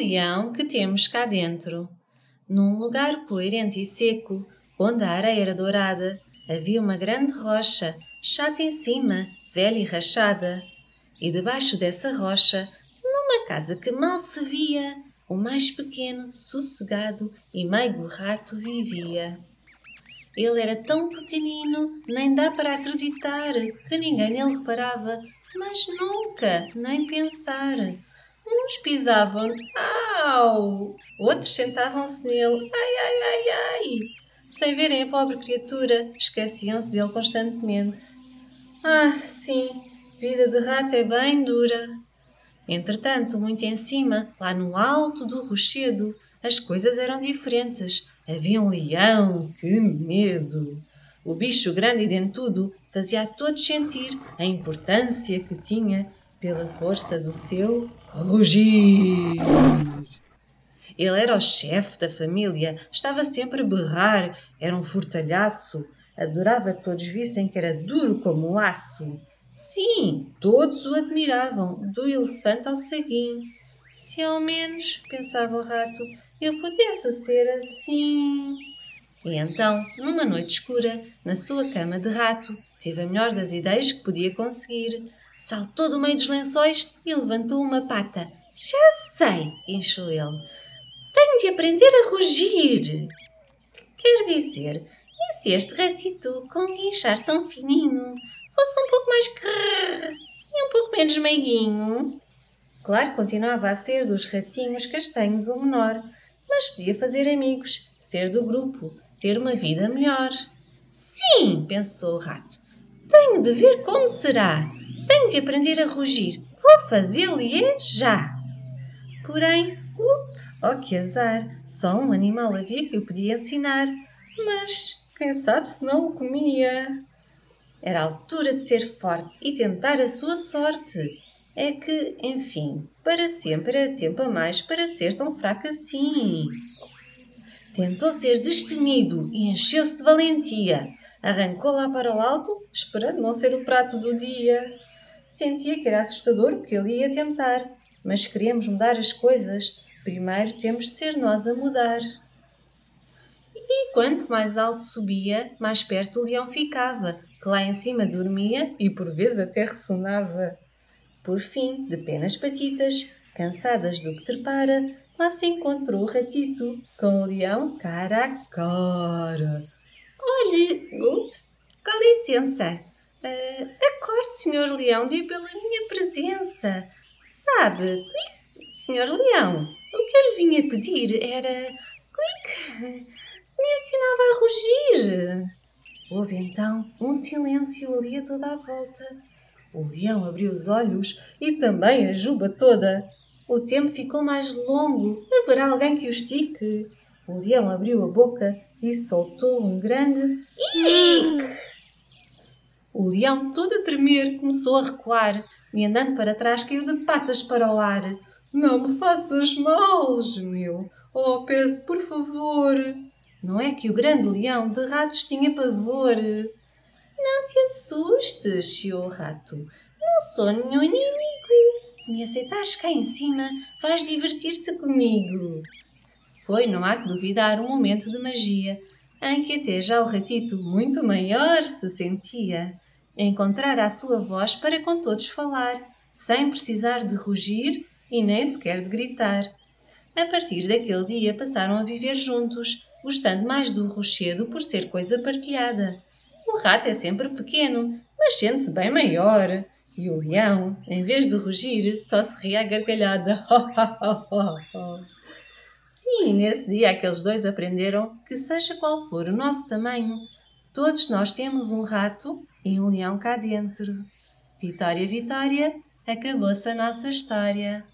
leão que temos cá dentro. Num lugar coerente e seco, onde a areia era dourada, havia uma grande rocha, chata em cima, velha e rachada. E debaixo dessa rocha, numa casa que mal se via, o mais pequeno, sossegado e meigo rato vivia. Ele era tão pequenino, nem dá para acreditar que ninguém nele reparava, mas nunca, nem pensar. Uns pisavam au! Outros sentavam-se nele, ai, ai, ai, ai! Sem verem a pobre criatura, esqueciam-se dele constantemente. Ah, sim, vida de rato é bem dura. Entretanto, muito em cima, lá no alto do rochedo, as coisas eram diferentes. Havia um leão, que medo! O bicho grande e dentudo fazia a todos sentir a importância que tinha pela força do seu rugir. Ele era o chefe da família, estava sempre a berrar, era um fortalhaço, adorava que todos vissem que era duro como aço. Sim, todos o admiravam, do elefante ao saguinho. Se ao menos, pensava o rato, eu pudesse ser assim. E então, numa noite escura, na sua cama de rato, teve a melhor das ideias que podia conseguir saltou do meio dos lençóis e levantou uma pata. Já sei, encheu ele. Tenho de aprender a rugir. Quer dizer, e se este ratito com um guinchar tão fininho fosse um pouco mais crrr e um pouco menos meiguinho? Claro, continuava a ser dos ratinhos castanhos o menor, mas podia fazer amigos, ser do grupo, ter uma vida melhor. Sim, pensou o rato. Tenho de ver como será. Tenho de aprender a rugir. Vou fazê-lo-e já. Porém, up, oh que azar! Só um animal havia que o podia ensinar. Mas quem sabe se não o comia? Era a altura de ser forte e tentar a sua sorte. É que, enfim, para sempre era tempo a mais para ser tão fraco assim. Tentou ser destemido e encheu-se de valentia. Arrancou lá para o alto, esperando não ser o prato do dia. Sentia que era assustador o que ele ia tentar, mas queremos mudar as coisas, primeiro temos de ser nós a mudar. E quanto mais alto subia, mais perto o leão ficava, que lá em cima dormia e por vezes até ressonava. Por fim, de pé nas patitas, cansadas do que trepara, lá se encontrou o ratito, com o leão cara a cara. Olhe, com licença, Uh, acorde, Senhor Leão, dê pela minha presença. Sabe, Senhor Leão, o que eu lhe vinha pedir era. Quick, se me ensinava a rugir. Houve então um silêncio ali a toda a volta. O leão abriu os olhos e também a juba toda. O tempo ficou mais longo. Haverá alguém que o estique. O leão abriu a boca e soltou um grande Ick! O leão, todo a tremer, começou a recuar e, andando para trás, caiu de patas para o ar. Não me faças mal, gemiu. Oh, peço, por favor. Não é que o grande leão de ratos tinha pavor. Não te assustes, chiou o rato. Não sou nenhum inimigo. Se me aceitares cá em cima, vais divertir-te comigo. Foi, não há que duvidar, um momento de magia em que até já o ratito muito maior se sentia. Encontrar a sua voz para com todos falar, sem precisar de rugir e nem sequer de gritar. A partir daquele dia passaram a viver juntos, gostando mais do rochedo por ser coisa partilhada. O rato é sempre pequeno, mas sente-se bem maior. E o leão, em vez de rugir, só se ria à gargalhada. Sim, nesse dia aqueles dois aprenderam que, seja qual for o nosso tamanho, todos nós temos um rato e um leão cá dentro. Vitória, Vitória, acabou-se a nossa história.